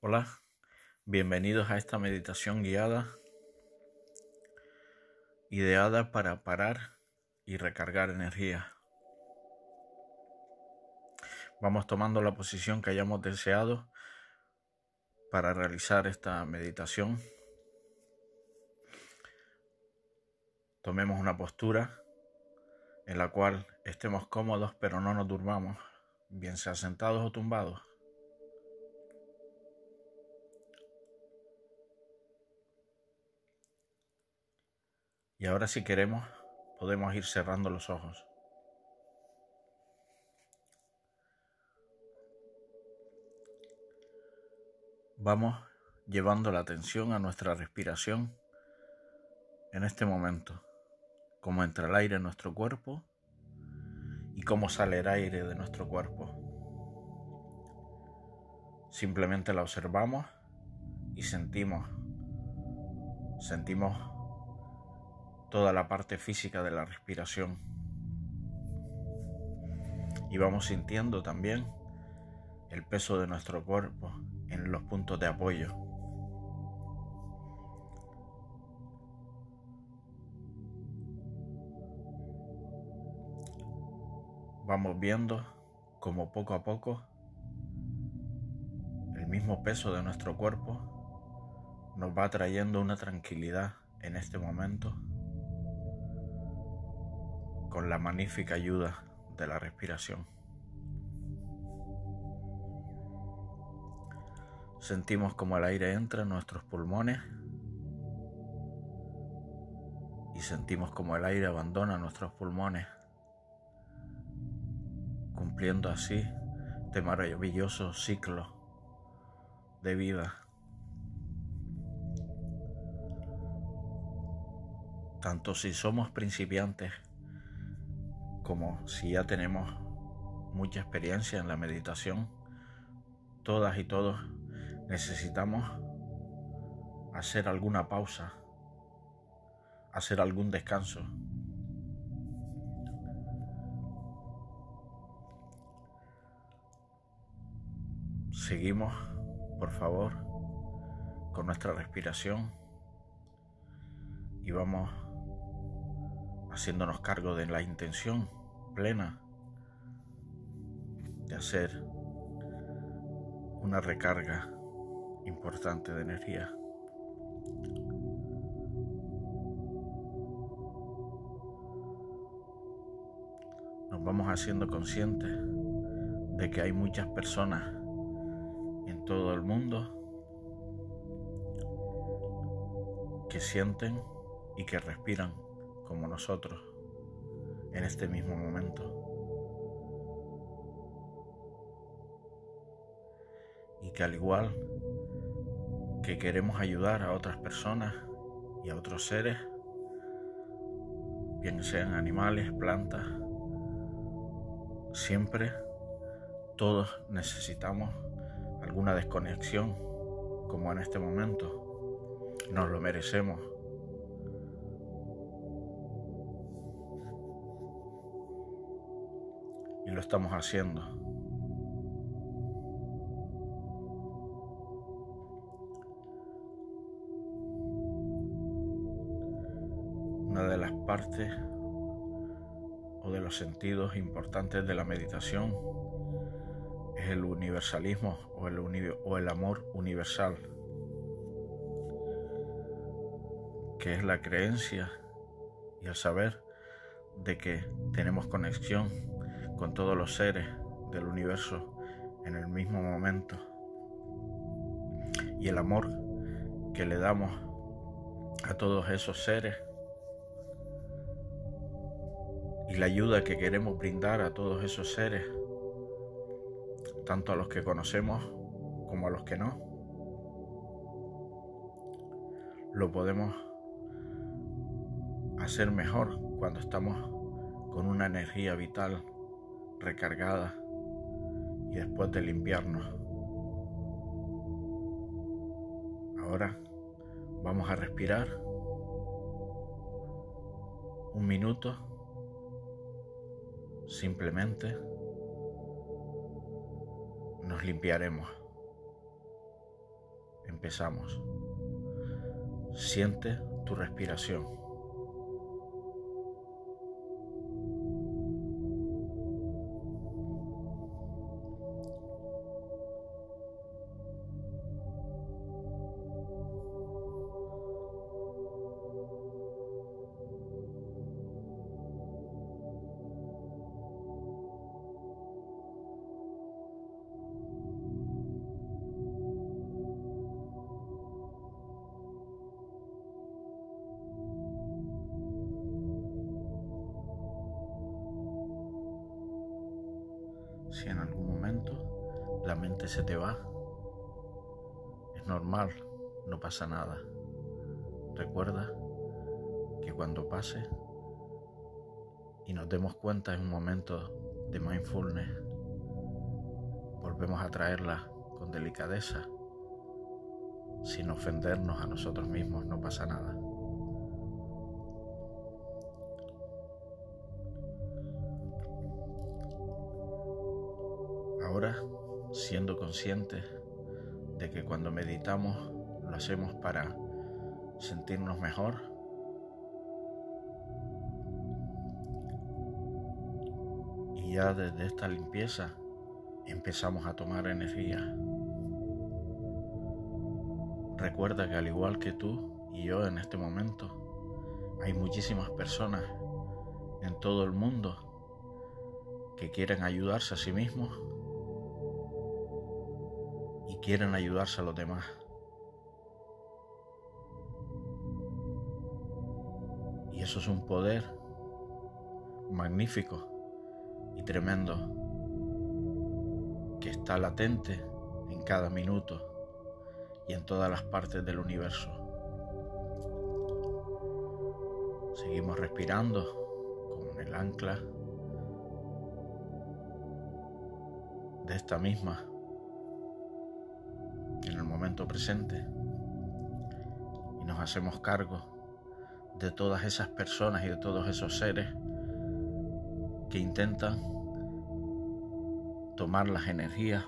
Hola, bienvenidos a esta meditación guiada, ideada para parar y recargar energía. Vamos tomando la posición que hayamos deseado para realizar esta meditación. Tomemos una postura en la cual estemos cómodos pero no nos durmamos, bien sea sentados o tumbados. Y ahora si queremos, podemos ir cerrando los ojos. Vamos llevando la atención a nuestra respiración en este momento, cómo entra el aire en nuestro cuerpo y cómo sale el aire de nuestro cuerpo. Simplemente la observamos y sentimos, sentimos toda la parte física de la respiración. Y vamos sintiendo también el peso de nuestro cuerpo en los puntos de apoyo. Vamos viendo como poco a poco el mismo peso de nuestro cuerpo nos va trayendo una tranquilidad en este momento con la magnífica ayuda de la respiración. Sentimos como el aire entra en nuestros pulmones y sentimos como el aire abandona nuestros pulmones, cumpliendo así este maravilloso ciclo de vida. Tanto si somos principiantes como si ya tenemos mucha experiencia en la meditación, todas y todos necesitamos hacer alguna pausa, hacer algún descanso. Seguimos, por favor, con nuestra respiración y vamos haciéndonos cargo de la intención plena de hacer una recarga importante de energía. Nos vamos haciendo conscientes de que hay muchas personas en todo el mundo que sienten y que respiran como nosotros en este mismo momento. Y que al igual que queremos ayudar a otras personas y a otros seres, bien sean animales, plantas, siempre todos necesitamos alguna desconexión, como en este momento. Nos lo merecemos. Lo estamos haciendo. Una de las partes o de los sentidos importantes de la meditación es el universalismo o el, o el amor universal, que es la creencia y el saber de que tenemos conexión con todos los seres del universo en el mismo momento. Y el amor que le damos a todos esos seres y la ayuda que queremos brindar a todos esos seres, tanto a los que conocemos como a los que no, lo podemos hacer mejor cuando estamos con una energía vital recargada y después de limpiarnos. Ahora vamos a respirar un minuto simplemente nos limpiaremos. Empezamos. Siente tu respiración. Si en algún momento la mente se te va, es normal, no pasa nada. Recuerda que cuando pase y nos demos cuenta en un momento de mindfulness, volvemos a traerla con delicadeza, sin ofendernos a nosotros mismos, no pasa nada. Conscientes de que cuando meditamos lo hacemos para sentirnos mejor, y ya desde esta limpieza empezamos a tomar energía. Recuerda que al igual que tú y yo en este momento, hay muchísimas personas en todo el mundo que quieren ayudarse a sí mismos quieren ayudarse a los demás. Y eso es un poder magnífico y tremendo que está latente en cada minuto y en todas las partes del universo. Seguimos respirando con el ancla de esta misma presente y nos hacemos cargo de todas esas personas y de todos esos seres que intentan tomar las energías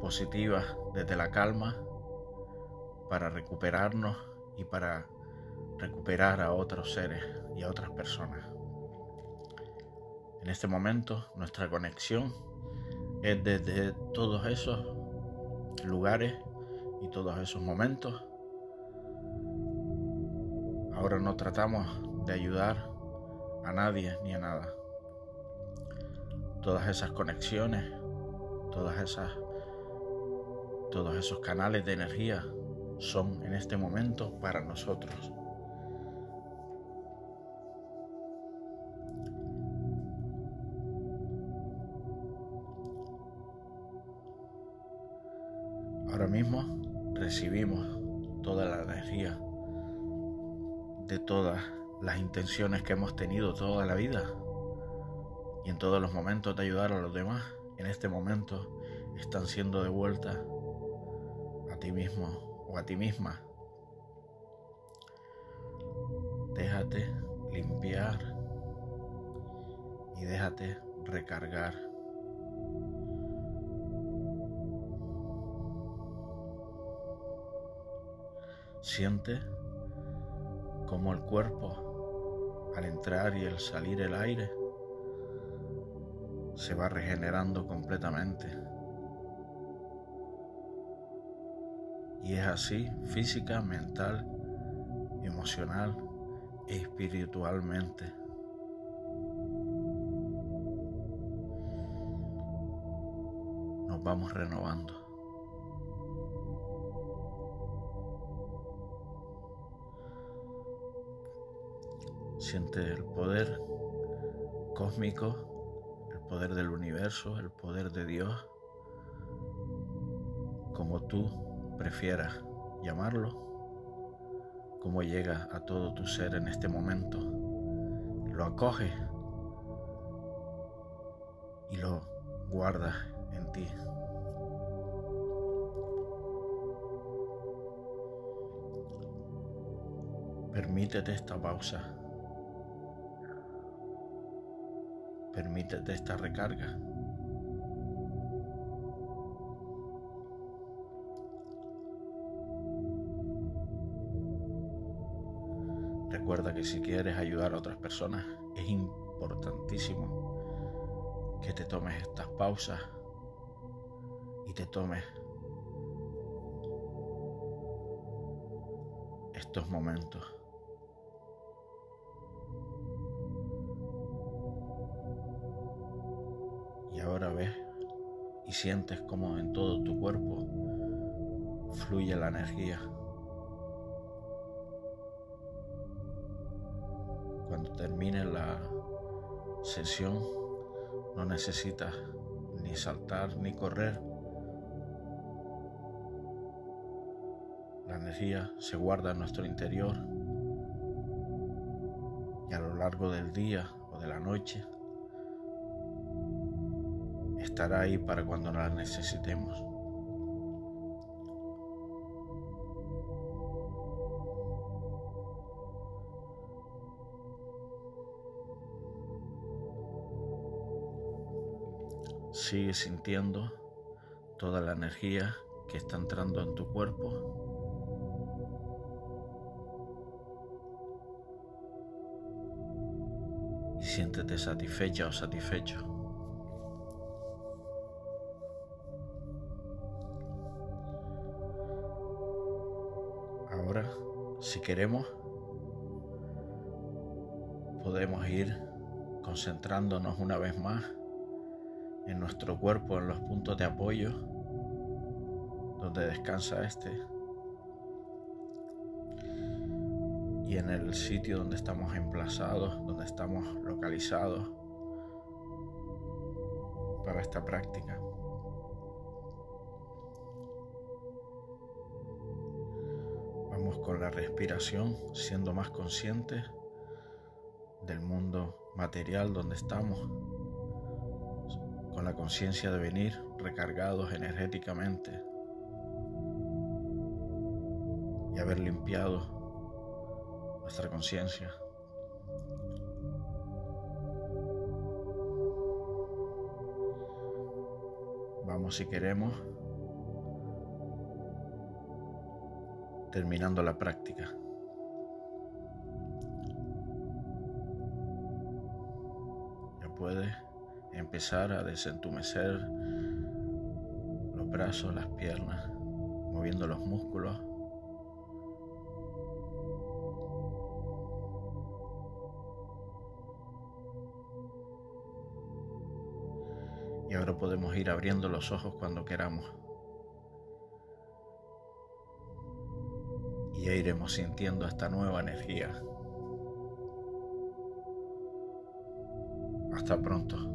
positivas desde la calma para recuperarnos y para recuperar a otros seres y a otras personas. En este momento nuestra conexión es desde todos esos lugares y todos esos momentos. Ahora no tratamos de ayudar a nadie ni a nada. Todas esas conexiones, todas esas todos esos canales de energía son en este momento para nosotros. Ahora mismo recibimos toda la energía de todas las intenciones que hemos tenido toda la vida y en todos los momentos de ayudar a los demás, en este momento están siendo devueltas a ti mismo o a ti misma. Déjate limpiar y déjate recargar. Siente como el cuerpo, al entrar y al salir el aire, se va regenerando completamente. Y es así física, mental, emocional e espiritualmente. Nos vamos renovando. Siente el poder cósmico, el poder del universo, el poder de Dios, como tú prefieras llamarlo, como llega a todo tu ser en este momento. Lo acoge y lo guarda en ti. Permítete esta pausa. Permítete esta recarga. Recuerda que si quieres ayudar a otras personas, es importantísimo que te tomes estas pausas y te tomes estos momentos. Sientes como en todo tu cuerpo fluye la energía. Cuando termine la sesión no necesitas ni saltar ni correr. La energía se guarda en nuestro interior y a lo largo del día o de la noche estará ahí para cuando la necesitemos. Sigue sintiendo toda la energía que está entrando en tu cuerpo. Siéntete satisfecha o satisfecho. Queremos, podemos ir concentrándonos una vez más en nuestro cuerpo, en los puntos de apoyo donde descansa este y en el sitio donde estamos emplazados, donde estamos localizados para esta práctica. Con la respiración, siendo más conscientes del mundo material donde estamos con la conciencia de venir recargados energéticamente y haber limpiado nuestra conciencia. Vamos si queremos terminando la práctica. Ya puedes empezar a desentumecer los brazos, las piernas, moviendo los músculos. Y ahora podemos ir abriendo los ojos cuando queramos. Ya iremos sintiendo esta nueva energía. Hasta pronto.